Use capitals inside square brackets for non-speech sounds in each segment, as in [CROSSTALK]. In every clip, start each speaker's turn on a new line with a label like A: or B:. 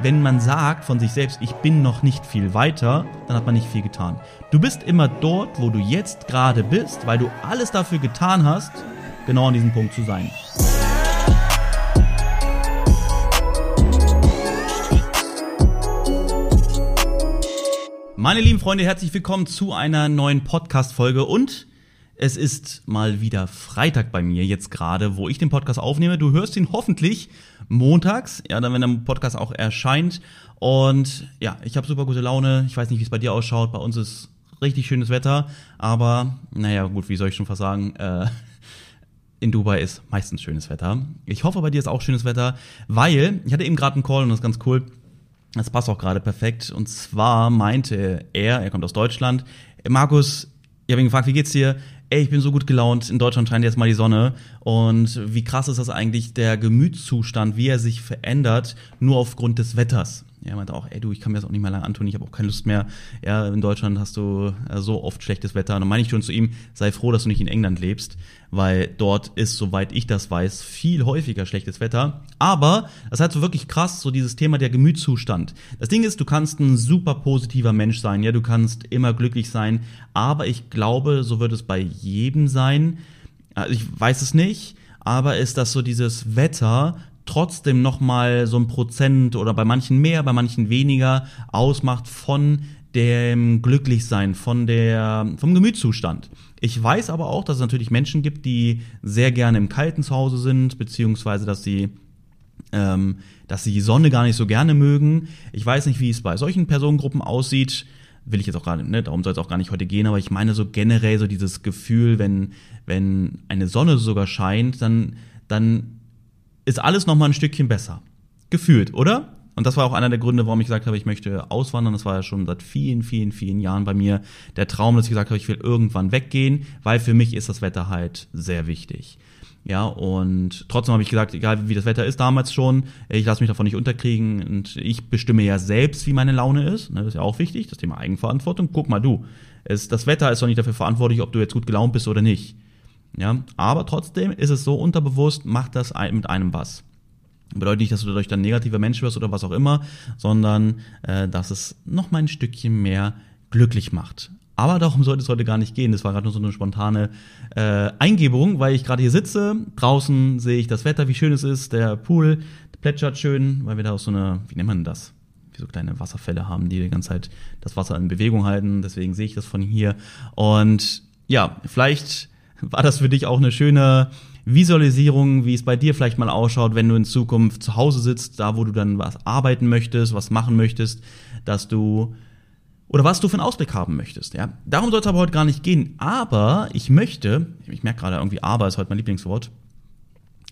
A: wenn man sagt von sich selbst, ich bin noch nicht viel weiter, dann hat man nicht viel getan. Du bist immer dort, wo du jetzt gerade bist, weil du alles dafür getan hast, genau an diesem Punkt zu sein. Meine lieben Freunde, herzlich willkommen zu einer neuen Podcast-Folge und es ist mal wieder Freitag bei mir jetzt gerade, wo ich den Podcast aufnehme. Du hörst ihn hoffentlich montags, ja, dann wenn der Podcast auch erscheint. Und ja, ich habe super gute Laune. Ich weiß nicht, wie es bei dir ausschaut. Bei uns ist richtig schönes Wetter, aber naja, gut, wie soll ich schon fast sagen? Äh, in Dubai ist meistens schönes Wetter. Ich hoffe, bei dir ist auch schönes Wetter, weil ich hatte eben gerade einen Call und das ist ganz cool. Das passt auch gerade perfekt. Und zwar meinte er, er kommt aus Deutschland, Markus, ich habe ihn gefragt, wie geht's dir? Ey, ich bin so gut gelaunt, in Deutschland scheint jetzt mal die Sonne. Und wie krass ist das eigentlich, der Gemütszustand, wie er sich verändert, nur aufgrund des Wetters. Er meinte auch, ey du, ich kann mir das auch nicht mehr lange antun, ich habe auch keine Lust mehr. Ja, in Deutschland hast du äh, so oft schlechtes Wetter. Und dann meine ich schon zu ihm, sei froh, dass du nicht in England lebst, weil dort ist, soweit ich das weiß, viel häufiger schlechtes Wetter. Aber das halt so wirklich krass, so dieses Thema der Gemütszustand. Das Ding ist, du kannst ein super positiver Mensch sein, ja, du kannst immer glücklich sein, aber ich glaube, so wird es bei jedem sein. Also ich weiß es nicht, aber ist das so dieses Wetter trotzdem nochmal so ein Prozent oder bei manchen mehr, bei manchen weniger ausmacht von dem Glücklichsein, von der, vom Gemütszustand. Ich weiß aber auch, dass es natürlich Menschen gibt, die sehr gerne im kalten Zuhause sind, beziehungsweise dass sie ähm, dass sie die Sonne gar nicht so gerne mögen. Ich weiß nicht, wie es bei solchen Personengruppen aussieht. Will ich jetzt auch gerade, ne, darum soll es auch gar nicht heute gehen, aber ich meine so generell so dieses Gefühl, wenn, wenn eine Sonne sogar scheint, dann, dann ist alles nochmal ein Stückchen besser. Gefühlt, oder? Und das war auch einer der Gründe, warum ich gesagt habe, ich möchte auswandern. Das war ja schon seit vielen, vielen, vielen Jahren bei mir der Traum, dass ich gesagt habe, ich will irgendwann weggehen, weil für mich ist das Wetter halt sehr wichtig. Ja, und trotzdem habe ich gesagt, egal wie das Wetter ist damals schon, ich lasse mich davon nicht unterkriegen und ich bestimme ja selbst, wie meine Laune ist. Ne, das ist ja auch wichtig, das Thema Eigenverantwortung. Guck mal du, das Wetter ist doch nicht dafür verantwortlich, ob du jetzt gut gelaunt bist oder nicht. Ja, aber trotzdem ist es so unterbewusst, macht das mit einem was. Bedeutet nicht, dass du dadurch dann negativer Mensch wirst oder was auch immer, sondern äh, dass es noch mal ein Stückchen mehr glücklich macht. Aber darum sollte es heute gar nicht gehen. Das war gerade nur so eine spontane äh, Eingebung, weil ich gerade hier sitze. Draußen sehe ich das Wetter, wie schön es ist. Der Pool plätschert schön, weil wir da auch so eine, wie nennt man das? Wie so kleine Wasserfälle haben, die die ganze Zeit das Wasser in Bewegung halten. Deswegen sehe ich das von hier. Und ja, vielleicht war das für dich auch eine schöne Visualisierung, wie es bei dir vielleicht mal ausschaut, wenn du in Zukunft zu Hause sitzt, da wo du dann was arbeiten möchtest, was machen möchtest, dass du oder was du für einen Ausblick haben möchtest, ja. Darum soll es aber heute gar nicht gehen. Aber ich möchte, ich merke gerade irgendwie, aber ist heute mein Lieblingswort.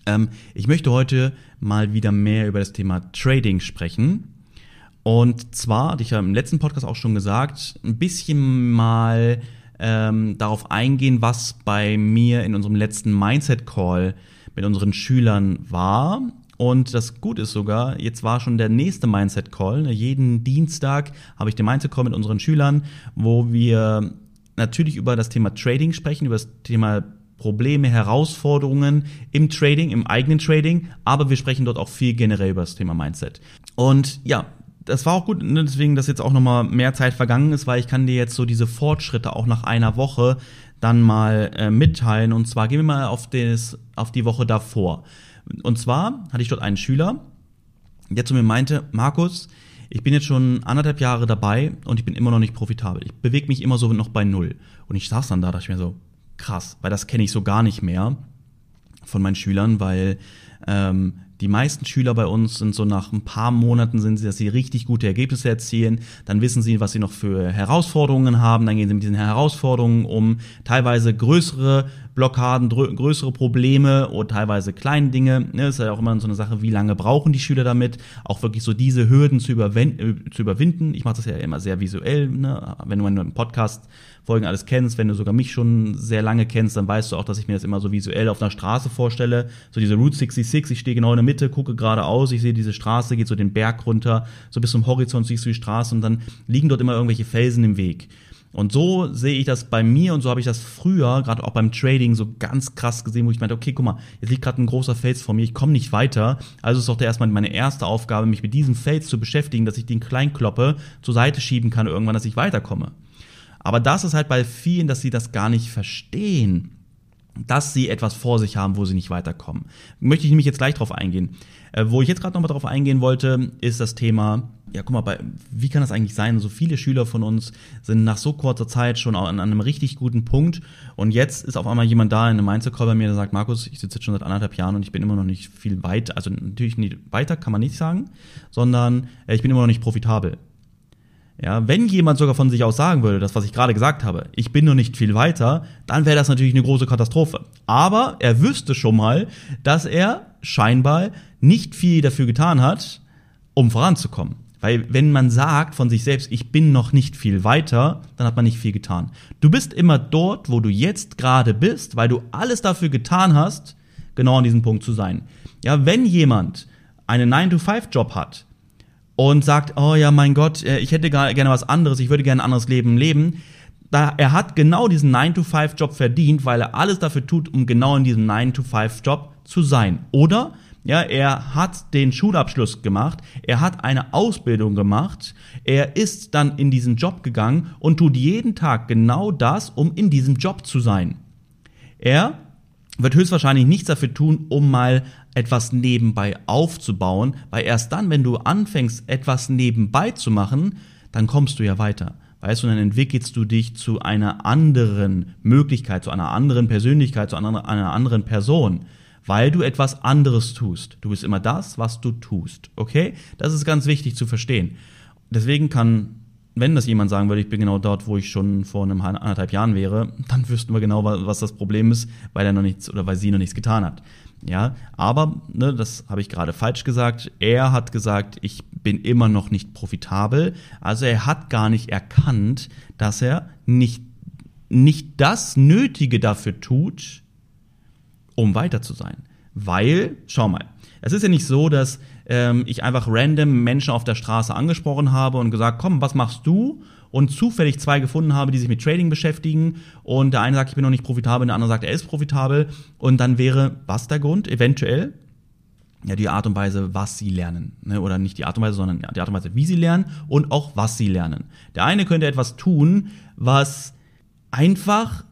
A: Ähm, ich möchte heute mal wieder mehr über das Thema Trading sprechen. Und zwar, hatte ich ja im letzten Podcast auch schon gesagt, ein bisschen mal ähm, darauf eingehen, was bei mir in unserem letzten Mindset-Call mit unseren Schülern war. Und das Gute ist sogar, jetzt war schon der nächste Mindset-Call. Jeden Dienstag habe ich den Mindset-Call mit unseren Schülern, wo wir natürlich über das Thema Trading sprechen, über das Thema Probleme, Herausforderungen im Trading, im eigenen Trading, aber wir sprechen dort auch viel generell über das Thema Mindset. Und ja, das war auch gut, ne, deswegen, dass jetzt auch nochmal mehr Zeit vergangen ist, weil ich kann dir jetzt so diese Fortschritte auch nach einer Woche dann mal äh, mitteilen. Und zwar gehen wir mal auf, des, auf die Woche davor. Und zwar hatte ich dort einen Schüler, der zu mir meinte, Markus, ich bin jetzt schon anderthalb Jahre dabei und ich bin immer noch nicht profitabel. Ich bewege mich immer so noch bei Null. Und ich saß dann da, dachte ich mir so, krass, weil das kenne ich so gar nicht mehr von meinen Schülern, weil ähm, die meisten Schüler bei uns sind so nach ein paar Monaten sind sie, dass sie richtig gute Ergebnisse erzielen. Dann wissen sie, was sie noch für Herausforderungen haben. Dann gehen sie mit diesen Herausforderungen um. Teilweise größere Blockaden, größere Probleme oder teilweise kleine Dinge. Ne, ist ja auch immer so eine Sache, wie lange brauchen die Schüler damit, auch wirklich so diese Hürden zu, überwinden. Äh, zu überwinden. Ich mache das ja immer sehr visuell. Ne? Wenn du einen Podcast Folgen alles kennst, wenn du sogar mich schon sehr lange kennst, dann weißt du auch, dass ich mir das immer so visuell auf einer Straße vorstelle. So diese Route 66, ich stehe genau in der Mitte, gucke geradeaus, ich sehe diese Straße, geht so den Berg runter, so bis zum Horizont siehst du die Straße und dann liegen dort immer irgendwelche Felsen im Weg. Und so sehe ich das bei mir und so habe ich das früher, gerade auch beim Trading, so ganz krass gesehen, wo ich meinte, okay, guck mal, jetzt liegt gerade ein großer Fels vor mir, ich komme nicht weiter. Also ist doch erstmal meine erste Aufgabe, mich mit diesem Fels zu beschäftigen, dass ich den klein kloppe, zur Seite schieben kann irgendwann, dass ich weiterkomme. Aber das ist halt bei vielen, dass sie das gar nicht verstehen dass sie etwas vor sich haben, wo sie nicht weiterkommen. Möchte ich nämlich jetzt gleich drauf eingehen. Äh, wo ich jetzt gerade nochmal drauf eingehen wollte, ist das Thema, ja, guck mal, bei, wie kann das eigentlich sein? So viele Schüler von uns sind nach so kurzer Zeit schon an, einem richtig guten Punkt und jetzt ist auf einmal jemand da in einem Mindset-Call bei mir, der sagt, Markus, ich sitze jetzt schon seit anderthalb Jahren und ich bin immer noch nicht viel weiter, also natürlich nicht weiter, kann man nicht sagen, sondern äh, ich bin immer noch nicht profitabel. Ja, wenn jemand sogar von sich aus sagen würde, das was ich gerade gesagt habe, ich bin noch nicht viel weiter, dann wäre das natürlich eine große Katastrophe. Aber er wüsste schon mal, dass er scheinbar nicht viel dafür getan hat, um voranzukommen. Weil wenn man sagt von sich selbst, ich bin noch nicht viel weiter, dann hat man nicht viel getan. Du bist immer dort, wo du jetzt gerade bist, weil du alles dafür getan hast, genau an diesem Punkt zu sein. Ja, wenn jemand einen 9-to-5-Job hat und sagt, oh ja, mein Gott, äh, ich hätte gerne was anderes, ich würde gerne ein anderes Leben leben, da, er hat genau diesen 9-to-5-Job verdient, weil er alles dafür tut, um genau in diesem 9-to-5-Job zu sein. Oder ja, er hat den Schulabschluss gemacht, er hat eine Ausbildung gemacht, er ist dann in diesen Job gegangen und tut jeden Tag genau das, um in diesem Job zu sein. Er wird höchstwahrscheinlich nichts dafür tun, um mal etwas nebenbei aufzubauen, weil erst dann, wenn du anfängst, etwas nebenbei zu machen, dann kommst du ja weiter. Weißt du, dann entwickelst du dich zu einer anderen Möglichkeit, zu einer anderen Persönlichkeit, zu einer, einer anderen Person weil du etwas anderes tust. Du bist immer das, was du tust. Okay? Das ist ganz wichtig zu verstehen. Deswegen kann, wenn das jemand sagen würde, ich bin genau dort, wo ich schon vor einem anderthalb Jahren wäre, dann wüssten wir genau, was das Problem ist, weil er noch nichts oder weil sie noch nichts getan hat. Ja, aber ne, das habe ich gerade falsch gesagt. Er hat gesagt, ich bin immer noch nicht profitabel. Also er hat gar nicht erkannt, dass er nicht nicht das Nötige dafür tut, um weiter zu sein. Weil, schau mal, es ist ja nicht so, dass ähm, ich einfach random Menschen auf der Straße angesprochen habe und gesagt, komm, was machst du? Und zufällig zwei gefunden habe, die sich mit Trading beschäftigen. Und der eine sagt, ich bin noch nicht profitabel, der andere sagt, er ist profitabel. Und dann wäre was der Grund? Eventuell ja, die Art und Weise, was sie lernen. Ne? Oder nicht die Art und Weise, sondern die Art und Weise, wie sie lernen und auch was sie lernen. Der eine könnte etwas tun, was einfach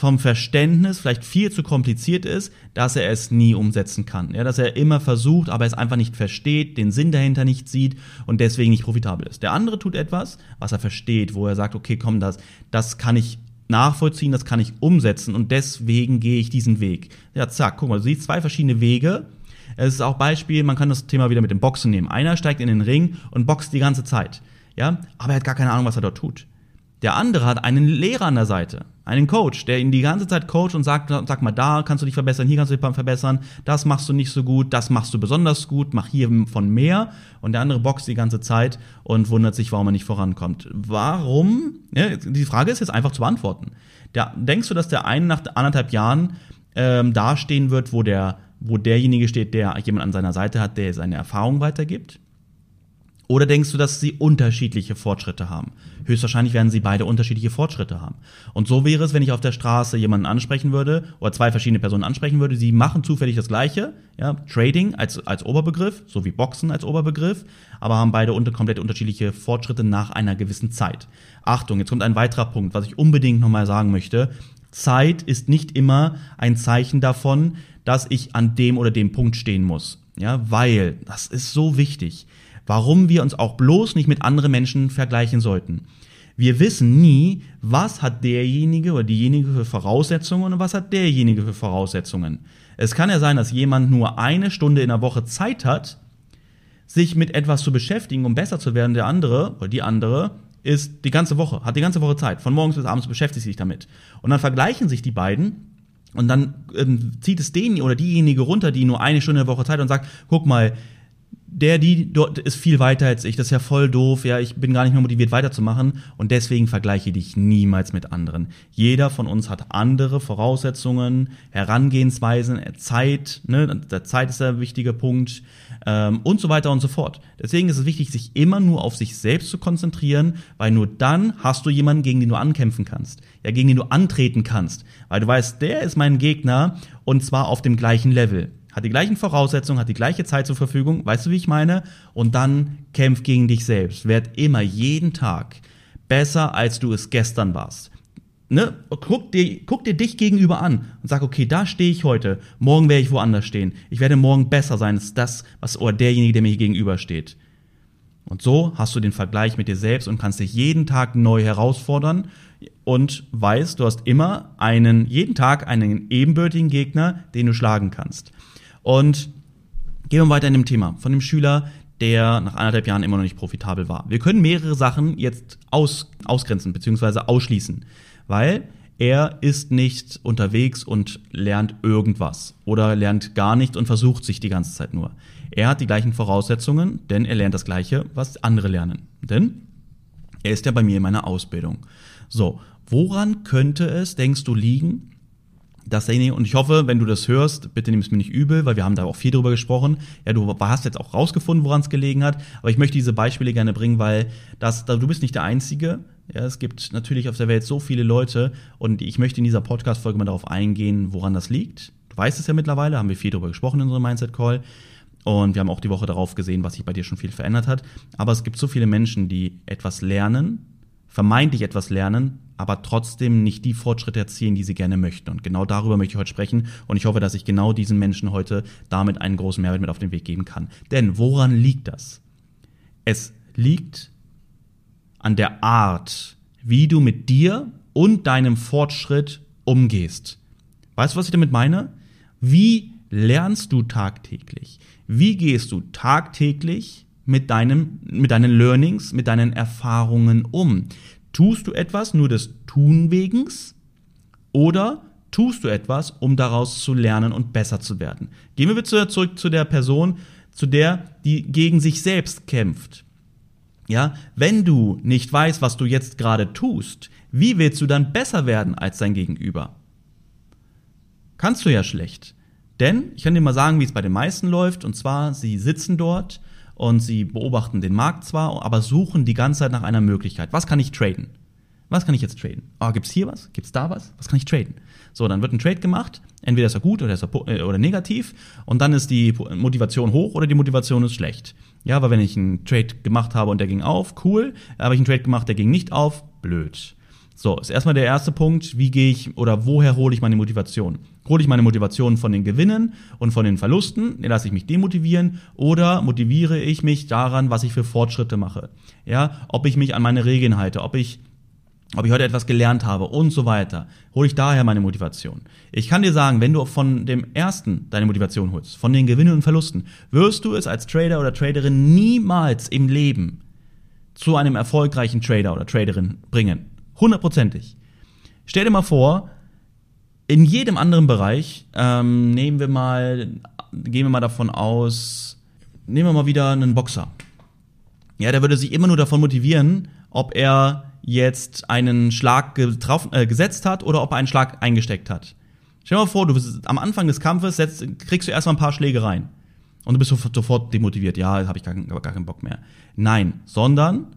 A: vom Verständnis vielleicht viel zu kompliziert ist, dass er es nie umsetzen kann. Ja, dass er immer versucht, aber es einfach nicht versteht, den Sinn dahinter nicht sieht und deswegen nicht profitabel ist. Der andere tut etwas, was er versteht, wo er sagt, okay, komm, das, das kann ich nachvollziehen, das kann ich umsetzen und deswegen gehe ich diesen Weg. Ja, zack, guck mal, du siehst zwei verschiedene Wege. Es ist auch Beispiel, man kann das Thema wieder mit dem Boxen nehmen. Einer steigt in den Ring und boxt die ganze Zeit. Ja, aber er hat gar keine Ahnung, was er dort tut. Der andere hat einen Lehrer an der Seite, einen Coach, der ihn die ganze Zeit coacht und sagt, sag mal, da kannst du dich verbessern, hier kannst du dich verbessern, das machst du nicht so gut, das machst du besonders gut, mach hier von mehr. Und der andere boxt die ganze Zeit und wundert sich, warum er nicht vorankommt. Warum? Ja, die Frage ist jetzt einfach zu beantworten. Da, denkst du, dass der eine nach anderthalb Jahren ähm, dastehen wird, wo der, wo derjenige steht, der jemand an seiner Seite hat, der seine Erfahrung weitergibt? Oder denkst du, dass sie unterschiedliche Fortschritte haben? Höchstwahrscheinlich werden sie beide unterschiedliche Fortschritte haben. Und so wäre es, wenn ich auf der Straße jemanden ansprechen würde oder zwei verschiedene Personen ansprechen würde, sie machen zufällig das Gleiche, ja, Trading als, als Oberbegriff, so wie Boxen als Oberbegriff, aber haben beide unter, komplett unterschiedliche Fortschritte nach einer gewissen Zeit. Achtung, jetzt kommt ein weiterer Punkt, was ich unbedingt nochmal sagen möchte. Zeit ist nicht immer ein Zeichen davon, dass ich an dem oder dem Punkt stehen muss. Ja, weil, das ist so wichtig warum wir uns auch bloß nicht mit anderen Menschen vergleichen sollten. Wir wissen nie, was hat derjenige oder diejenige für Voraussetzungen und was hat derjenige für Voraussetzungen. Es kann ja sein, dass jemand nur eine Stunde in der Woche Zeit hat, sich mit etwas zu beschäftigen, um besser zu werden. Der andere oder die andere ist die ganze Woche, hat die ganze Woche Zeit. Von morgens bis abends beschäftigt sich damit. Und dann vergleichen sich die beiden und dann ähm, zieht es den oder diejenige runter, die nur eine Stunde in der Woche Zeit hat und sagt, guck mal, der, die dort ist viel weiter als ich, das ist ja voll doof, ja, ich bin gar nicht mehr motiviert weiterzumachen. Und deswegen vergleiche dich niemals mit anderen. Jeder von uns hat andere Voraussetzungen, Herangehensweisen, Zeit, ne, der Zeit ist der wichtige Punkt ähm, und so weiter und so fort. Deswegen ist es wichtig, sich immer nur auf sich selbst zu konzentrieren, weil nur dann hast du jemanden, gegen den du ankämpfen kannst, ja, gegen den du antreten kannst, weil du weißt, der ist mein Gegner und zwar auf dem gleichen Level hat die gleichen Voraussetzungen, hat die gleiche Zeit zur Verfügung, weißt du, wie ich meine? Und dann kämpf gegen dich selbst. Werd immer, jeden Tag besser, als du es gestern warst. Ne? Guck, dir, guck dir dich gegenüber an und sag, okay, da stehe ich heute, morgen werde ich woanders stehen. Ich werde morgen besser sein als das, was oder derjenige, der mir gegenüber steht. Und so hast du den Vergleich mit dir selbst und kannst dich jeden Tag neu herausfordern und weißt, du hast immer einen, jeden Tag einen ebenbürtigen Gegner, den du schlagen kannst. Und gehen wir weiter in dem Thema von dem Schüler, der nach anderthalb Jahren immer noch nicht profitabel war. Wir können mehrere Sachen jetzt aus, ausgrenzen bzw. ausschließen, weil er ist nicht unterwegs und lernt irgendwas oder lernt gar nicht und versucht sich die ganze Zeit nur. Er hat die gleichen Voraussetzungen, denn er lernt das Gleiche, was andere lernen. Denn er ist ja bei mir in meiner Ausbildung. So, woran könnte es, denkst du, liegen, dass derjenige, und ich hoffe, wenn du das hörst, bitte nimm es mir nicht übel, weil wir haben da auch viel drüber gesprochen. Ja, du hast jetzt auch rausgefunden, woran es gelegen hat, aber ich möchte diese Beispiele gerne bringen, weil das, du bist nicht der Einzige. Ja, es gibt natürlich auf der Welt so viele Leute und ich möchte in dieser Podcast-Folge mal darauf eingehen, woran das liegt. Du weißt es ja mittlerweile, haben wir viel drüber gesprochen in unserem Mindset-Call. Und wir haben auch die Woche darauf gesehen, was sich bei dir schon viel verändert hat. Aber es gibt so viele Menschen, die etwas lernen, vermeintlich etwas lernen, aber trotzdem nicht die Fortschritte erzielen, die sie gerne möchten. Und genau darüber möchte ich heute sprechen. Und ich hoffe, dass ich genau diesen Menschen heute damit einen großen Mehrwert mit auf den Weg geben kann. Denn woran liegt das? Es liegt an der Art, wie du mit dir und deinem Fortschritt umgehst. Weißt du, was ich damit meine? Wie lernst du tagtäglich? Wie gehst du tagtäglich mit, deinem, mit deinen Learnings, mit deinen Erfahrungen um? Tust du etwas nur des Tun wegens oder tust du etwas, um daraus zu lernen und besser zu werden? Gehen wir wieder zurück zu der Person, zu der, die gegen sich selbst kämpft. Ja, wenn du nicht weißt, was du jetzt gerade tust, wie willst du dann besser werden als dein Gegenüber? Kannst du ja schlecht. Denn ich kann dir mal sagen, wie es bei den meisten läuft. Und zwar, sie sitzen dort und sie beobachten den Markt zwar, aber suchen die ganze Zeit nach einer Möglichkeit. Was kann ich traden? Was kann ich jetzt traden? Oh, gibt's hier was? Gibt's da was? Was kann ich traden? So, dann wird ein Trade gemacht. Entweder ist er gut oder ist er äh, oder negativ. Und dann ist die Motivation hoch oder die Motivation ist schlecht. Ja, aber wenn ich einen Trade gemacht habe und der ging auf, cool. Habe ich einen Trade gemacht, der ging nicht auf, blöd. So, ist erstmal der erste Punkt, wie gehe ich oder woher hole ich meine Motivation? Hole ich meine Motivation von den Gewinnen und von den Verlusten, lasse ich mich demotivieren oder motiviere ich mich daran, was ich für Fortschritte mache? Ja, ob ich mich an meine Regeln halte, ob ich ob ich heute etwas gelernt habe und so weiter, hole ich daher meine Motivation. Ich kann dir sagen, wenn du von dem ersten deine Motivation holst, von den Gewinnen und Verlusten, wirst du es als Trader oder Traderin niemals im Leben zu einem erfolgreichen Trader oder Traderin bringen. Hundertprozentig. Stell dir mal vor, in jedem anderen Bereich, ähm, nehmen wir mal, gehen wir mal davon aus, nehmen wir mal wieder einen Boxer. Ja, der würde sich immer nur davon motivieren, ob er jetzt einen Schlag äh, gesetzt hat oder ob er einen Schlag eingesteckt hat. Stell dir mal vor, du bist am Anfang des Kampfes setzt, kriegst du erstmal ein paar Schläge rein. Und du bist sofort demotiviert. Ja, habe ich gar, gar keinen Bock mehr. Nein, sondern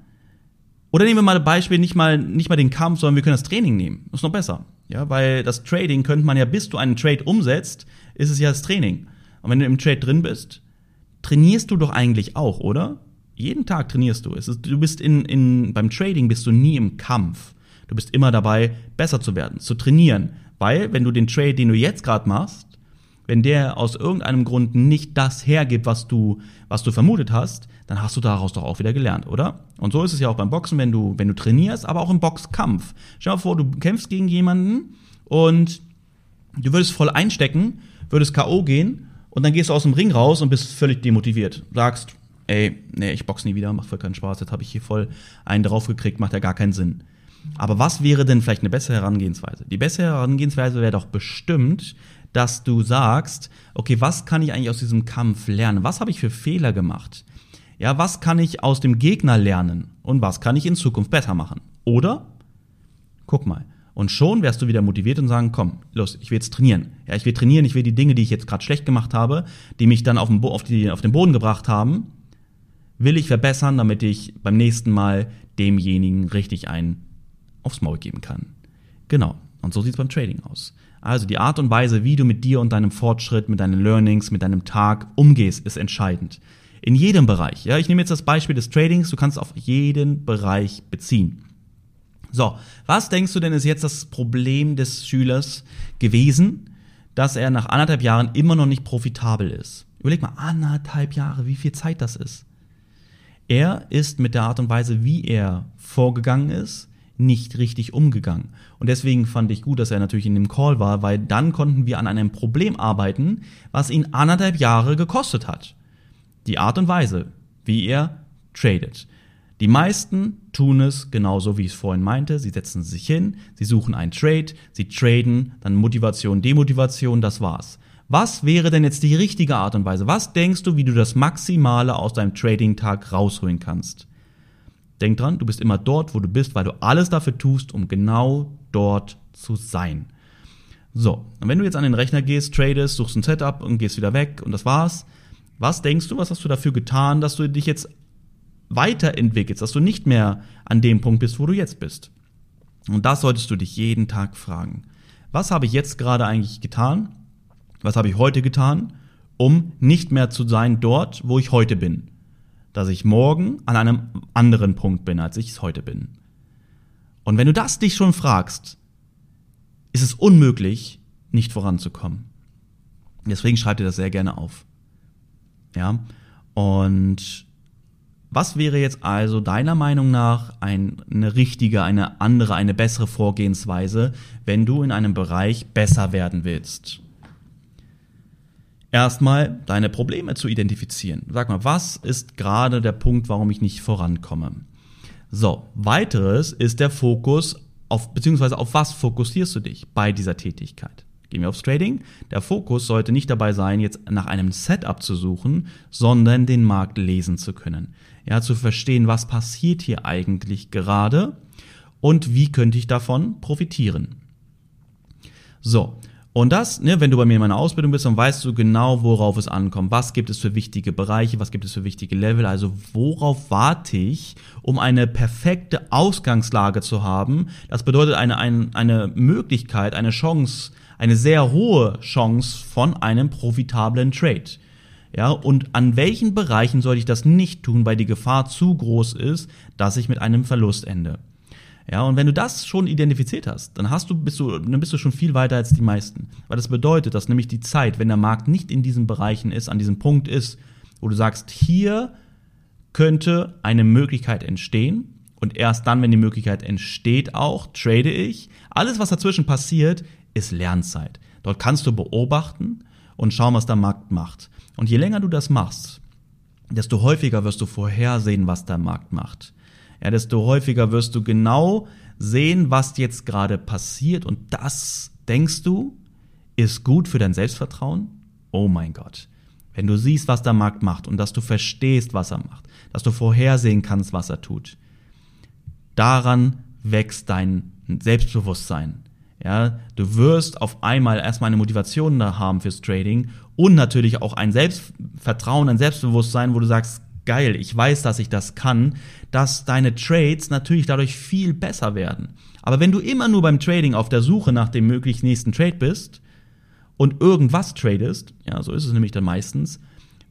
A: oder nehmen wir mal ein Beispiel, nicht mal, nicht mal den Kampf, sondern wir können das Training nehmen. Ist noch besser. Ja, weil das Trading könnte man ja, bis du einen Trade umsetzt, ist es ja das Training. Und wenn du im Trade drin bist, trainierst du doch eigentlich auch, oder? Jeden Tag trainierst du. Ist, du bist in, in, beim Trading bist du nie im Kampf. Du bist immer dabei, besser zu werden, zu trainieren. Weil, wenn du den Trade, den du jetzt gerade machst, wenn der aus irgendeinem Grund nicht das hergibt, was du, was du vermutet hast, dann hast du daraus doch auch wieder gelernt, oder? Und so ist es ja auch beim Boxen, wenn du, wenn du trainierst, aber auch im Boxkampf. Stell dir vor, du kämpfst gegen jemanden und du würdest voll einstecken, würdest K.O. gehen und dann gehst du aus dem Ring raus und bist völlig demotiviert. Sagst, ey, nee, ich box nie wieder, macht voll keinen Spaß, jetzt habe ich hier voll einen draufgekriegt, macht ja gar keinen Sinn. Aber was wäre denn vielleicht eine bessere Herangehensweise? Die bessere Herangehensweise wäre doch bestimmt, dass du sagst, okay, was kann ich eigentlich aus diesem Kampf lernen? Was habe ich für Fehler gemacht? Ja, was kann ich aus dem Gegner lernen und was kann ich in Zukunft besser machen? Oder guck mal, und schon wärst du wieder motiviert und sagen, komm, los, ich will jetzt trainieren. Ja, ich will trainieren, ich will die Dinge, die ich jetzt gerade schlecht gemacht habe, die mich dann auf den, auf, die, auf den Boden gebracht haben, will ich verbessern, damit ich beim nächsten Mal demjenigen richtig einen aufs Maul geben kann. Genau. Und so sieht's beim Trading aus. Also die Art und Weise, wie du mit dir und deinem Fortschritt, mit deinen Learnings, mit deinem Tag umgehst, ist entscheidend. In jedem Bereich. Ja, ich nehme jetzt das Beispiel des Tradings. Du kannst auf jeden Bereich beziehen. So, was denkst du denn ist jetzt das Problem des Schülers gewesen, dass er nach anderthalb Jahren immer noch nicht profitabel ist? Überleg mal, anderthalb Jahre, wie viel Zeit das ist. Er ist mit der Art und Weise, wie er vorgegangen ist, nicht richtig umgegangen. Und deswegen fand ich gut, dass er natürlich in dem Call war, weil dann konnten wir an einem Problem arbeiten, was ihn anderthalb Jahre gekostet hat. Die Art und Weise, wie er tradet. Die meisten tun es genauso, wie ich es vorhin meinte. Sie setzen sich hin, sie suchen einen Trade, sie traden, dann Motivation, Demotivation, das war's. Was wäre denn jetzt die richtige Art und Weise? Was denkst du, wie du das Maximale aus deinem Trading-Tag rausholen kannst? Denk dran, du bist immer dort, wo du bist, weil du alles dafür tust, um genau dort zu sein. So, und wenn du jetzt an den Rechner gehst, tradest, suchst ein Setup und gehst wieder weg und das war's, was denkst du, was hast du dafür getan, dass du dich jetzt weiterentwickelst, dass du nicht mehr an dem Punkt bist, wo du jetzt bist? Und das solltest du dich jeden Tag fragen. Was habe ich jetzt gerade eigentlich getan? Was habe ich heute getan, um nicht mehr zu sein dort, wo ich heute bin? Dass ich morgen an einem anderen Punkt bin, als ich es heute bin. Und wenn du das dich schon fragst, ist es unmöglich, nicht voranzukommen. Deswegen schreib dir das sehr gerne auf. Ja. Und was wäre jetzt also deiner Meinung nach eine richtige, eine andere, eine bessere Vorgehensweise, wenn du in einem Bereich besser werden willst? Erstmal deine Probleme zu identifizieren. Sag mal, was ist gerade der Punkt, warum ich nicht vorankomme? So, weiteres ist der Fokus auf, beziehungsweise auf was fokussierst du dich bei dieser Tätigkeit? Gehen wir aufs Trading. Der Fokus sollte nicht dabei sein, jetzt nach einem Setup zu suchen, sondern den Markt lesen zu können. Ja, zu verstehen, was passiert hier eigentlich gerade und wie könnte ich davon profitieren. So. Und das, ne, wenn du bei mir in meiner Ausbildung bist, dann weißt du genau, worauf es ankommt. Was gibt es für wichtige Bereiche, was gibt es für wichtige Level, also worauf warte ich, um eine perfekte Ausgangslage zu haben. Das bedeutet eine, eine, eine Möglichkeit, eine Chance, eine sehr hohe Chance von einem profitablen Trade. Ja, und an welchen Bereichen sollte ich das nicht tun, weil die Gefahr zu groß ist, dass ich mit einem Verlust ende. Ja, und wenn du das schon identifiziert hast, dann hast du, bist du, dann bist du schon viel weiter als die meisten. Weil das bedeutet, dass nämlich die Zeit, wenn der Markt nicht in diesen Bereichen ist, an diesem Punkt ist, wo du sagst, hier könnte eine Möglichkeit entstehen, und erst dann, wenn die Möglichkeit entsteht, auch trade ich. Alles, was dazwischen passiert, ist Lernzeit. Dort kannst du beobachten und schauen, was der Markt macht. Und je länger du das machst, desto häufiger wirst du vorhersehen, was der Markt macht. Ja, desto häufiger wirst du genau sehen, was jetzt gerade passiert. Und das, denkst du, ist gut für dein Selbstvertrauen? Oh mein Gott. Wenn du siehst, was der Markt macht und dass du verstehst, was er macht, dass du vorhersehen kannst, was er tut, daran wächst dein Selbstbewusstsein. Ja, du wirst auf einmal erstmal eine Motivation da haben fürs Trading und natürlich auch ein Selbstvertrauen, ein Selbstbewusstsein, wo du sagst, geil, ich weiß, dass ich das kann, dass deine Trades natürlich dadurch viel besser werden. Aber wenn du immer nur beim Trading auf der Suche nach dem möglichst nächsten Trade bist und irgendwas tradest, ja, so ist es nämlich dann meistens,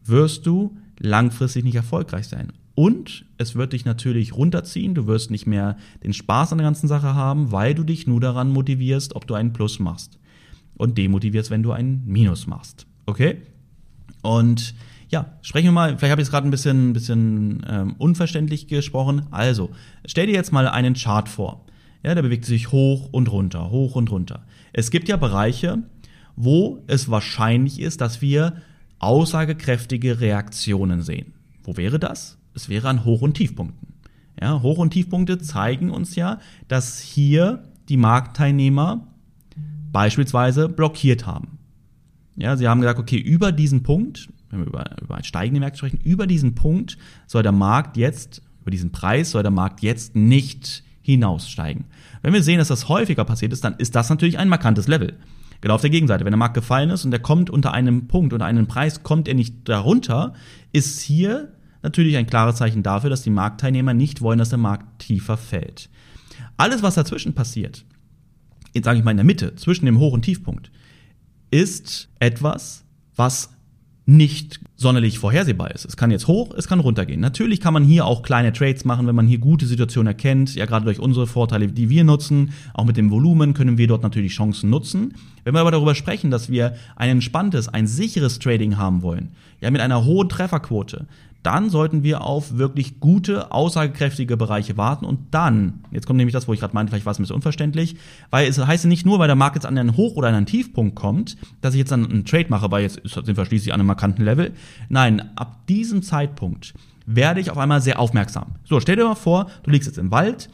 A: wirst du langfristig nicht erfolgreich sein. Und es wird dich natürlich runterziehen, du wirst nicht mehr den Spaß an der ganzen Sache haben, weil du dich nur daran motivierst, ob du einen Plus machst. Und demotivierst, wenn du einen Minus machst. Okay? Und ja, sprechen wir mal, vielleicht habe ich es gerade ein bisschen, bisschen ähm, unverständlich gesprochen. Also, stell dir jetzt mal einen Chart vor. Ja, der bewegt sich hoch und runter, hoch und runter. Es gibt ja Bereiche, wo es wahrscheinlich ist, dass wir aussagekräftige Reaktionen sehen. Wo wäre das? es wäre an Hoch- und Tiefpunkten. Ja, Hoch- und Tiefpunkte zeigen uns ja, dass hier die Marktteilnehmer beispielsweise blockiert haben. Ja, sie haben gesagt, okay, über diesen Punkt, wenn wir über, über steigende Märkte sprechen, über diesen Punkt soll der Markt jetzt, über diesen Preis soll der Markt jetzt nicht hinaussteigen. Wenn wir sehen, dass das häufiger passiert ist, dann ist das natürlich ein markantes Level. Genau auf der Gegenseite. Wenn der Markt gefallen ist und der kommt unter einem Punkt, unter einen Preis, kommt er nicht darunter, ist hier natürlich ein klares Zeichen dafür, dass die Marktteilnehmer nicht wollen, dass der Markt tiefer fällt. Alles, was dazwischen passiert, jetzt sage ich mal in der Mitte, zwischen dem Hoch- und Tiefpunkt, ist etwas, was nicht sonderlich vorhersehbar ist. Es kann jetzt hoch, es kann runtergehen. Natürlich kann man hier auch kleine Trades machen, wenn man hier gute Situationen erkennt. Ja, gerade durch unsere Vorteile, die wir nutzen, auch mit dem Volumen können wir dort natürlich Chancen nutzen. Wenn wir aber darüber sprechen, dass wir ein entspanntes, ein sicheres Trading haben wollen, ja, mit einer hohen Trefferquote, dann sollten wir auf wirklich gute, aussagekräftige Bereiche warten und dann, jetzt kommt nämlich das, wo ich gerade meinte, vielleicht war es ein bisschen unverständlich, weil es heißt nicht nur, weil der Markt jetzt an einen Hoch- oder an einen Tiefpunkt kommt, dass ich jetzt dann einen Trade mache, weil jetzt sind wir schließlich an einem markanten Level. Nein, ab diesem Zeitpunkt werde ich auf einmal sehr aufmerksam. So, stell dir mal vor, du liegst jetzt im Wald,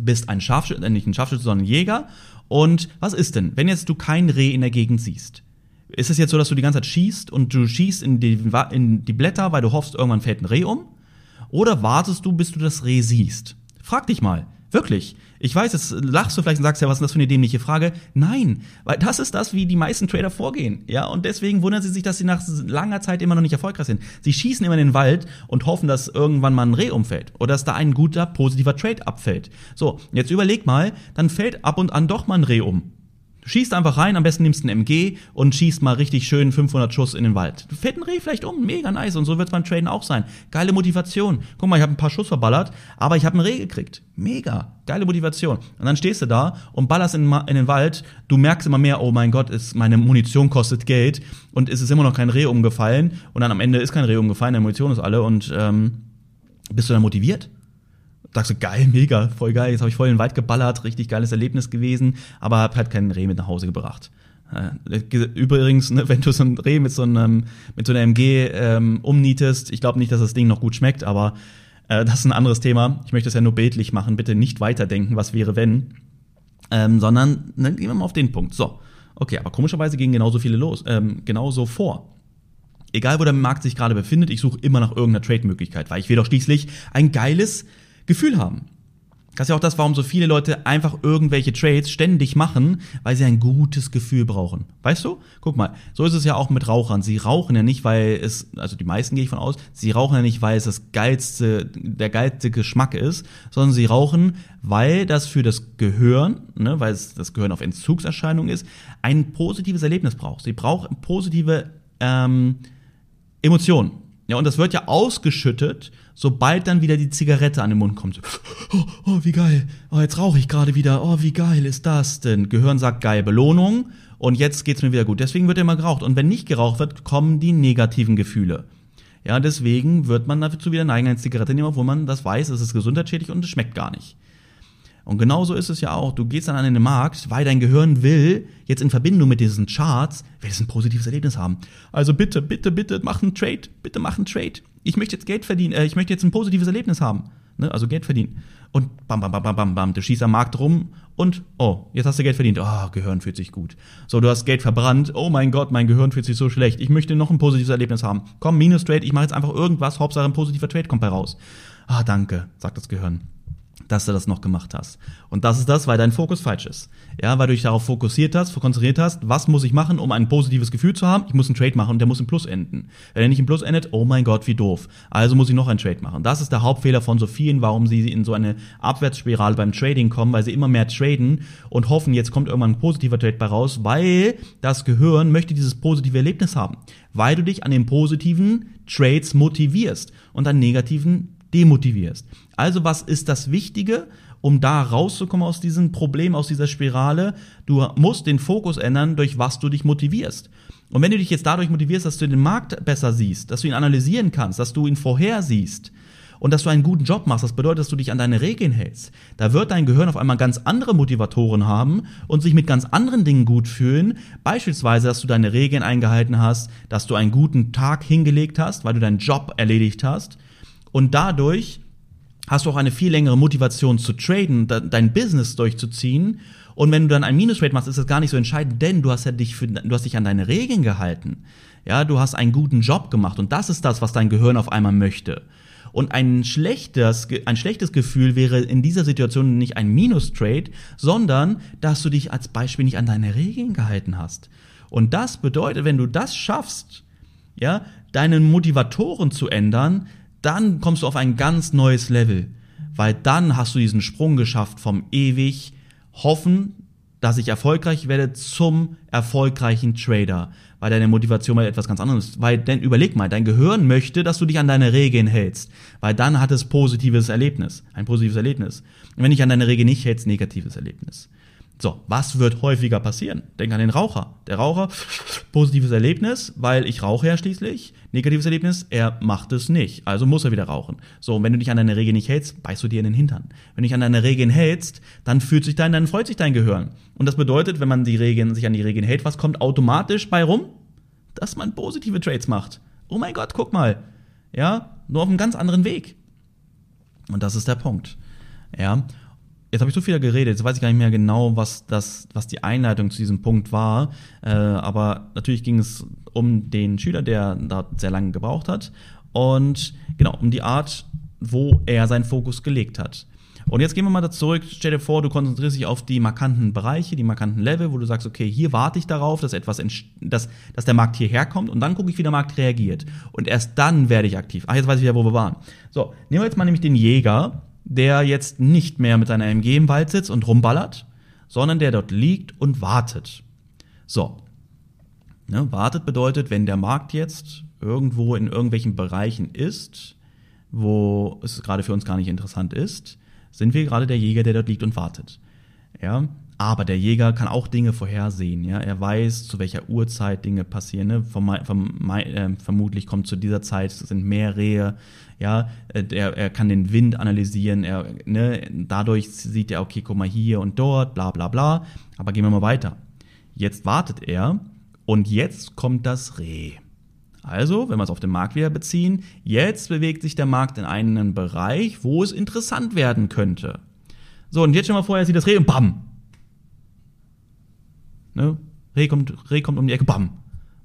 A: bist ein Scharfschütze, äh, nicht ein Scharfschütze, sondern ein Jäger und was ist denn, wenn jetzt du kein Reh in der Gegend siehst? Ist es jetzt so, dass du die ganze Zeit schießt und du schießt in die, in die Blätter, weil du hoffst, irgendwann fällt ein Reh um? Oder wartest du, bis du das Reh siehst? Frag dich mal. Wirklich. Ich weiß, jetzt lachst du vielleicht und sagst ja, was ist das für eine dämliche Frage? Nein, weil das ist das, wie die meisten Trader vorgehen. Ja, und deswegen wundern sie sich, dass sie nach langer Zeit immer noch nicht erfolgreich sind. Sie schießen immer in den Wald und hoffen, dass irgendwann mal ein Reh umfällt oder dass da ein guter, positiver Trade abfällt. So, jetzt überleg mal, dann fällt ab und an doch mal ein Reh um. Du schießt einfach rein, am besten nimmst ein MG und schießt mal richtig schön 500 Schuss in den Wald. Du fällt ein Reh vielleicht um, mega nice und so wird es beim Traden auch sein. Geile Motivation. Guck mal, ich habe ein paar Schuss verballert, aber ich habe ein Reh gekriegt. Mega, geile Motivation. Und dann stehst du da und ballerst in, in, den Wald, du merkst immer mehr, oh mein Gott, ist, meine Munition kostet Geld und es ist immer noch kein Reh umgefallen und dann am Ende ist kein Reh umgefallen, deine Munition ist alle und ähm, bist du dann motiviert? Sagst du, geil, mega, voll geil, jetzt habe ich voll in den Wald geballert, richtig geiles Erlebnis gewesen, aber habe halt keinen Reh mit nach Hause gebracht. Äh, übrigens, ne, wenn du so ein Reh mit so einem mit so einer MG ähm, umnietest, ich glaube nicht, dass das Ding noch gut schmeckt, aber äh, das ist ein anderes Thema. Ich möchte es ja nur bildlich machen. Bitte nicht weiterdenken, was wäre wenn, ähm, sondern ne, gehen wir mal auf den Punkt. So, okay, aber komischerweise gehen genauso viele los, ähm, genauso vor. Egal, wo der Markt sich gerade befindet, ich suche immer nach irgendeiner Trade-Möglichkeit, weil ich will doch schließlich ein geiles Gefühl haben. Das ist ja auch das, warum so viele Leute einfach irgendwelche Trades ständig machen, weil sie ein gutes Gefühl brauchen. Weißt du? Guck mal, so ist es ja auch mit Rauchern. Sie rauchen ja nicht, weil es, also die meisten gehe ich von aus, sie rauchen ja nicht, weil es das geilste, der geilste Geschmack ist, sondern sie rauchen, weil das für das Gehirn, ne, weil es das Gehirn auf Entzugserscheinung ist, ein positives Erlebnis braucht. Sie braucht positive ähm, Emotionen. Ja, und das wird ja ausgeschüttet, sobald dann wieder die Zigarette an den Mund kommt. Oh, oh wie geil. Oh, jetzt rauche ich gerade wieder. Oh, wie geil ist das denn? Gehirn sagt geil Belohnung und jetzt geht's mir wieder gut. Deswegen wird immer geraucht. Und wenn nicht geraucht wird, kommen die negativen Gefühle. Ja, deswegen wird man dazu wieder neigen, eine Zigarette nehmen, obwohl man das weiß, es ist gesundheitsschädlich und es schmeckt gar nicht. Und genauso ist es ja auch. Du gehst dann an den Markt, weil dein Gehirn will, jetzt in Verbindung mit diesen Charts, will es ein positives Erlebnis haben. Also bitte, bitte, bitte, mach einen Trade. Bitte mach einen Trade. Ich möchte jetzt Geld verdienen, äh, ich möchte jetzt ein positives Erlebnis haben. Ne? Also Geld verdienen. Und bam, bam, bam, bam, bam, bam, du schießt am Markt rum und, oh, jetzt hast du Geld verdient. Oh, Gehirn fühlt sich gut. So, du hast Geld verbrannt. Oh mein Gott, mein Gehirn fühlt sich so schlecht. Ich möchte noch ein positives Erlebnis haben. Komm, Minus Trade, ich mache jetzt einfach irgendwas. Hauptsache ein positiver Trade kommt bei raus. Ah, danke, sagt das Gehirn dass du das noch gemacht hast. Und das ist das, weil dein Fokus falsch ist. Ja, weil du dich darauf fokussiert hast, konzentriert hast, was muss ich machen, um ein positives Gefühl zu haben? Ich muss einen Trade machen und der muss im Plus enden. Wenn er nicht im Plus endet, oh mein Gott, wie doof. Also muss ich noch einen Trade machen. Das ist der Hauptfehler von so vielen, warum sie in so eine Abwärtsspirale beim Trading kommen, weil sie immer mehr traden und hoffen, jetzt kommt irgendwann ein positiver Trade bei raus, weil das Gehirn möchte dieses positive Erlebnis haben. Weil du dich an den positiven Trades motivierst und an negativen demotivierst. Also was ist das Wichtige, um da rauszukommen aus diesem Problem, aus dieser Spirale? Du musst den Fokus ändern, durch was du dich motivierst. Und wenn du dich jetzt dadurch motivierst, dass du den Markt besser siehst, dass du ihn analysieren kannst, dass du ihn vorhersiehst, und dass du einen guten Job machst, das bedeutet, dass du dich an deine Regeln hältst. Da wird dein Gehirn auf einmal ganz andere Motivatoren haben und sich mit ganz anderen Dingen gut fühlen. Beispielsweise, dass du deine Regeln eingehalten hast, dass du einen guten Tag hingelegt hast, weil du deinen Job erledigt hast und dadurch hast du auch eine viel längere Motivation zu traden, dein Business durchzuziehen. Und wenn du dann ein Minus-Trade machst, ist das gar nicht so entscheidend, denn du hast ja dich für, du hast dich an deine Regeln gehalten. Ja, du hast einen guten Job gemacht und das ist das, was dein Gehirn auf einmal möchte. Und ein schlechtes, ein schlechtes Gefühl wäre in dieser Situation nicht ein Minus-Trade, sondern dass du dich als Beispiel nicht an deine Regeln gehalten hast. Und das bedeutet, wenn du das schaffst, ja, deinen Motivatoren zu ändern, dann kommst du auf ein ganz neues Level. Weil dann hast du diesen Sprung geschafft vom ewig hoffen, dass ich erfolgreich werde zum erfolgreichen Trader. Weil deine Motivation mal etwas ganz anderes ist. Weil, denn überleg mal, dein Gehirn möchte, dass du dich an deine Regeln hältst. Weil dann hat es positives Erlebnis. Ein positives Erlebnis. Und wenn dich an deine Regeln nicht hältst, negatives Erlebnis. So, was wird häufiger passieren? Denk an den Raucher. Der Raucher, positives Erlebnis, weil ich rauche ja schließlich. Negatives Erlebnis, er macht es nicht. Also muss er wieder rauchen. So, und wenn du dich an deine Regeln nicht hältst, beißt du dir in den Hintern. Wenn du dich an deine Regeln hältst, dann fühlt sich dein, dann freut sich dein Gehirn. Und das bedeutet, wenn man die Regeln, sich an die Regeln hält, was kommt automatisch bei rum? Dass man positive Trades macht. Oh mein Gott, guck mal. Ja, nur auf einem ganz anderen Weg. Und das ist der Punkt. Ja, Jetzt habe ich so viel geredet, jetzt weiß ich gar nicht mehr genau, was das, was die Einleitung zu diesem Punkt war. Äh, aber natürlich ging es um den Schüler, der da sehr lange gebraucht hat. Und genau, um die Art, wo er seinen Fokus gelegt hat. Und jetzt gehen wir mal da zurück. Stell dir vor, du konzentrierst dich auf die markanten Bereiche, die markanten Level, wo du sagst, okay, hier warte ich darauf, dass etwas, dass, dass der Markt hierher kommt und dann gucke ich, wie der Markt reagiert. Und erst dann werde ich aktiv. Ach, jetzt weiß ich wieder, wo wir waren. So, nehmen wir jetzt mal nämlich den Jäger der jetzt nicht mehr mit seiner MG im Wald sitzt und rumballert, sondern der dort liegt und wartet. So. Ne, wartet bedeutet, wenn der Markt jetzt irgendwo in irgendwelchen Bereichen ist, wo es gerade für uns gar nicht interessant ist, sind wir gerade der Jäger, der dort liegt und wartet. Ja, aber der Jäger kann auch Dinge vorhersehen. Ja, er weiß, zu welcher Uhrzeit Dinge passieren. Ne? Verm verm äh, vermutlich kommt zu dieser Zeit sind mehr Rehe. Ja, äh, er, er kann den Wind analysieren. Er, ne? Dadurch sieht er, okay, guck mal hier und dort, bla bla bla. Aber gehen wir mal weiter. Jetzt wartet er und jetzt kommt das Reh. Also, wenn wir es auf den Markt wieder beziehen, jetzt bewegt sich der Markt in einen Bereich, wo es interessant werden könnte. So, und jetzt schon mal vorher sieht das Reh und bam, Ne? Reh, kommt, Reh kommt um die Ecke, bam.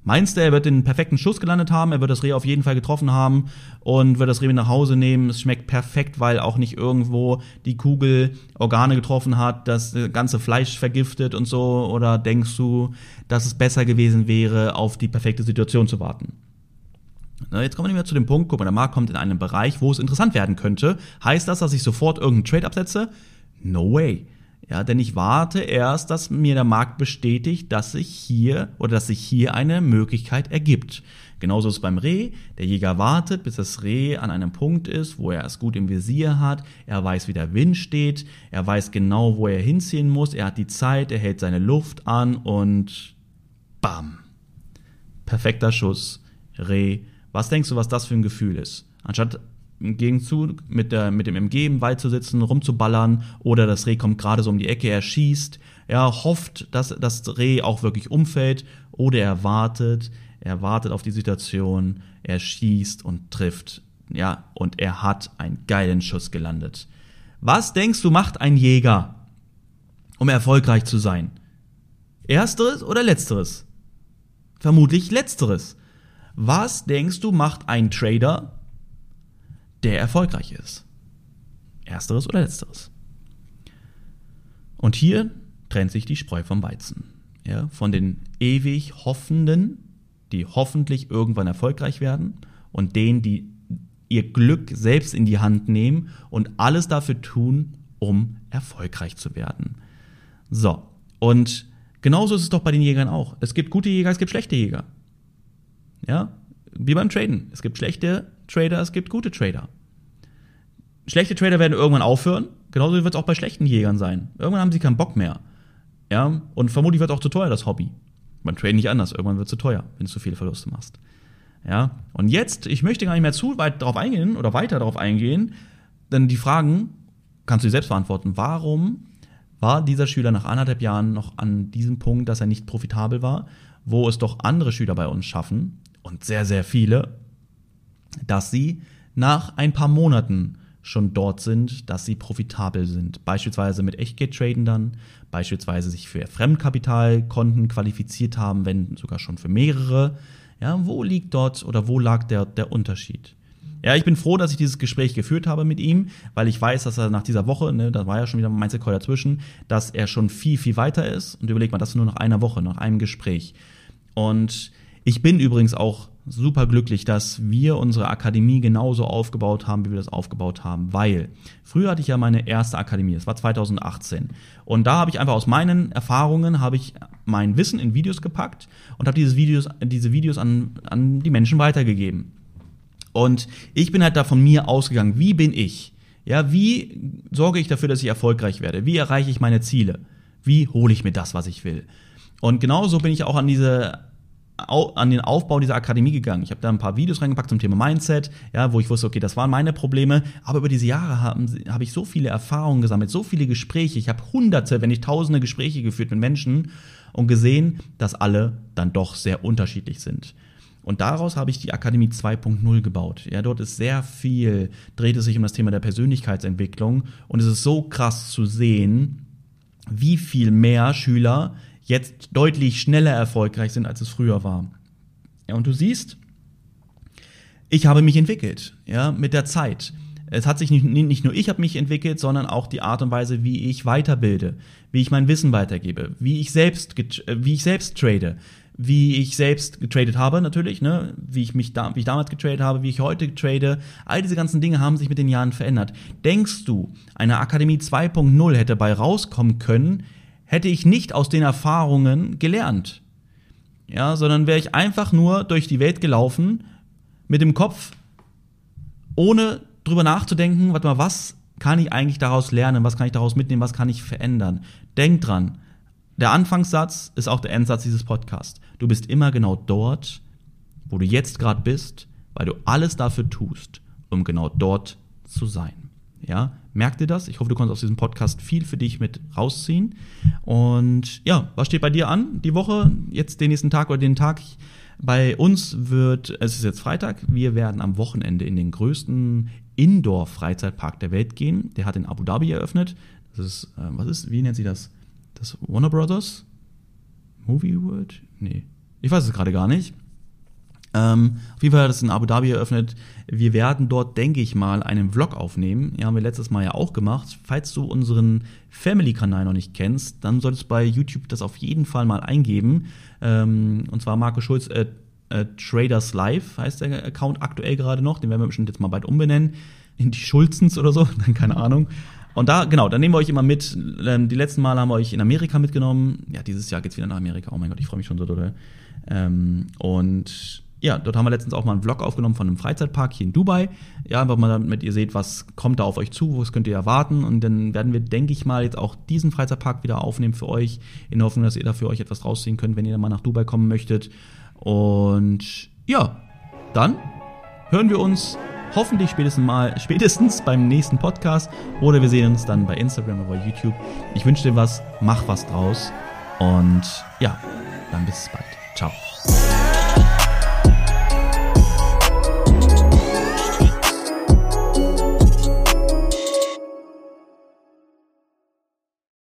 A: Meinst du, er wird den perfekten Schuss gelandet haben, er wird das Reh auf jeden Fall getroffen haben und wird das Reh mit nach Hause nehmen. Es schmeckt perfekt, weil auch nicht irgendwo die Kugel Organe getroffen hat, das ganze Fleisch vergiftet und so. Oder denkst du, dass es besser gewesen wäre, auf die perfekte Situation zu warten? Na, jetzt kommen wir zu dem Punkt, guck mal, der Markt kommt in einen Bereich, wo es interessant werden könnte. Heißt das, dass ich sofort irgendeinen Trade absetze? No way. Ja, denn ich warte erst, dass mir der Markt bestätigt, dass sich hier oder dass sich hier eine Möglichkeit ergibt. Genauso ist es beim Reh. Der Jäger wartet, bis das Reh an einem Punkt ist, wo er es gut im Visier hat. Er weiß, wie der Wind steht. Er weiß genau, wo er hinziehen muss. Er hat die Zeit. Er hält seine Luft an und bam. Perfekter Schuss. Reh. Was denkst du, was das für ein Gefühl ist? Anstatt im Gegenzug mit, der, mit dem MG im Wald zu sitzen, rumzuballern oder das Reh kommt gerade so um die Ecke, er schießt, er hofft, dass das Reh auch wirklich umfällt oder er wartet, er wartet auf die Situation, er schießt und trifft, ja, und er hat einen geilen Schuss gelandet. Was denkst du macht ein Jäger, um erfolgreich zu sein? Ersteres oder letzteres? Vermutlich letzteres. Was denkst du macht ein Trader, der erfolgreich ist. Ersteres oder letzteres. Und hier trennt sich die Spreu vom Weizen. Ja, von den ewig Hoffenden, die hoffentlich irgendwann erfolgreich werden, und denen, die ihr Glück selbst in die Hand nehmen und alles dafür tun, um erfolgreich zu werden. So, und genauso ist es doch bei den Jägern auch. Es gibt gute Jäger, es gibt schlechte Jäger. Ja, wie beim Traden. Es gibt schlechte Trader, es gibt gute Trader. Schlechte Trader werden irgendwann aufhören. Genauso wird es auch bei schlechten Jägern sein. Irgendwann haben sie keinen Bock mehr. Ja, und vermutlich wird auch zu teuer, das Hobby. Beim Traden nicht anders. Irgendwann wird es zu teuer, wenn du zu viele Verluste machst. Ja, und jetzt, ich möchte gar nicht mehr zu weit darauf eingehen oder weiter darauf eingehen, denn die Fragen kannst du dir selbst beantworten. Warum war dieser Schüler nach anderthalb Jahren noch an diesem Punkt, dass er nicht profitabel war, wo es doch andere Schüler bei uns schaffen, und sehr, sehr viele, dass sie nach ein paar Monaten schon dort sind, dass sie profitabel sind. Beispielsweise mit Echtgeld-Traden dann, beispielsweise sich für Fremdkapitalkonten qualifiziert haben, wenn sogar schon für mehrere. Ja, wo liegt dort oder wo lag der, der Unterschied? Ja, ich bin froh, dass ich dieses Gespräch geführt habe mit ihm, weil ich weiß, dass er nach dieser Woche, ne, da war ja schon wieder ein Mindset Call dazwischen, dass er schon viel, viel weiter ist. Und überleg mal, das nur nach einer Woche, nach einem Gespräch. Und ich bin übrigens auch super glücklich, dass wir unsere Akademie genauso aufgebaut haben, wie wir das aufgebaut haben, weil früher hatte ich ja meine erste Akademie, das war 2018 und da habe ich einfach aus meinen Erfahrungen habe ich mein Wissen in Videos gepackt und habe diese Videos diese Videos an an die Menschen weitergegeben. Und ich bin halt da von mir ausgegangen, wie bin ich? Ja, wie sorge ich dafür, dass ich erfolgreich werde? Wie erreiche ich meine Ziele? Wie hole ich mir das, was ich will? Und genauso bin ich auch an diese an den Aufbau dieser Akademie gegangen. Ich habe da ein paar Videos reingepackt zum Thema Mindset, ja, wo ich wusste, okay, das waren meine Probleme. Aber über diese Jahre habe hab ich so viele Erfahrungen gesammelt, so viele Gespräche. Ich habe hunderte, wenn nicht tausende Gespräche geführt mit Menschen und gesehen, dass alle dann doch sehr unterschiedlich sind. Und daraus habe ich die Akademie 2.0 gebaut. Ja, dort ist sehr viel, dreht es sich um das Thema der Persönlichkeitsentwicklung. Und es ist so krass zu sehen, wie viel mehr Schüler jetzt deutlich schneller erfolgreich sind, als es früher war. Ja, und du siehst, ich habe mich entwickelt, ja, mit der Zeit. Es hat sich nicht, nicht nur ich habe mich entwickelt, sondern auch die Art und Weise, wie ich weiterbilde, wie ich mein Wissen weitergebe, wie ich selbst, wie ich selbst trade, wie ich selbst getradet habe natürlich, ne, wie ich mich da, wie ich damals getradet habe, wie ich heute trade. All diese ganzen Dinge haben sich mit den Jahren verändert. Denkst du, eine Akademie 2.0 hätte bei rauskommen können, hätte ich nicht aus den Erfahrungen gelernt. Ja, sondern wäre ich einfach nur durch die Welt gelaufen mit dem Kopf, ohne drüber nachzudenken, warte mal, was kann ich eigentlich daraus lernen, was kann ich daraus mitnehmen, was kann ich verändern. Denk dran, der Anfangssatz ist auch der Endsatz dieses Podcasts. Du bist immer genau dort, wo du jetzt gerade bist, weil du alles dafür tust, um genau dort zu sein. Ja, merk dir das. Ich hoffe, du konntest aus diesem Podcast viel für dich mit rausziehen. Und ja, was steht bei dir an? Die Woche, jetzt den nächsten Tag oder den Tag? Bei uns wird, es ist jetzt Freitag, wir werden am Wochenende in den größten Indoor-Freizeitpark der Welt gehen. Der hat in Abu Dhabi eröffnet. Das ist, äh, was ist, wie nennt sie das? Das Warner Brothers? Movie World? Nee. Ich weiß es gerade gar nicht. Ähm, auf jeden Fall hat es in Abu Dhabi eröffnet. Wir werden dort, denke ich mal, einen Vlog aufnehmen. Ja, haben wir letztes Mal ja auch gemacht. Falls du unseren Family-Kanal noch nicht kennst, dann solltest du bei YouTube das auf jeden Fall mal eingeben. Ähm, und zwar Marco Schulz, äh, äh, Traders Live heißt der Account aktuell gerade noch. Den werden wir bestimmt jetzt mal bald umbenennen. In die Schulzens oder so, [LAUGHS] dann keine Ahnung. Und da, genau, da nehmen wir euch immer mit. Ähm, die letzten Male haben wir euch in Amerika mitgenommen. Ja, dieses Jahr geht's wieder nach Amerika. Oh mein Gott, ich freue mich schon so doll. Ähm, und ja, dort haben wir letztens auch mal einen Vlog aufgenommen von einem Freizeitpark hier in Dubai. Ja, einfach mal damit ihr seht, was kommt da auf euch zu, was könnt ihr erwarten. Und dann werden wir, denke ich mal, jetzt auch diesen Freizeitpark wieder aufnehmen für euch, in der Hoffnung, dass ihr da für euch etwas rausziehen könnt, wenn ihr dann mal nach Dubai kommen möchtet. Und ja, dann hören wir uns hoffentlich spätestens mal, spätestens beim nächsten Podcast oder wir sehen uns dann bei Instagram oder bei YouTube. Ich wünsche dir was, mach was draus und ja, dann bis bald. Ciao.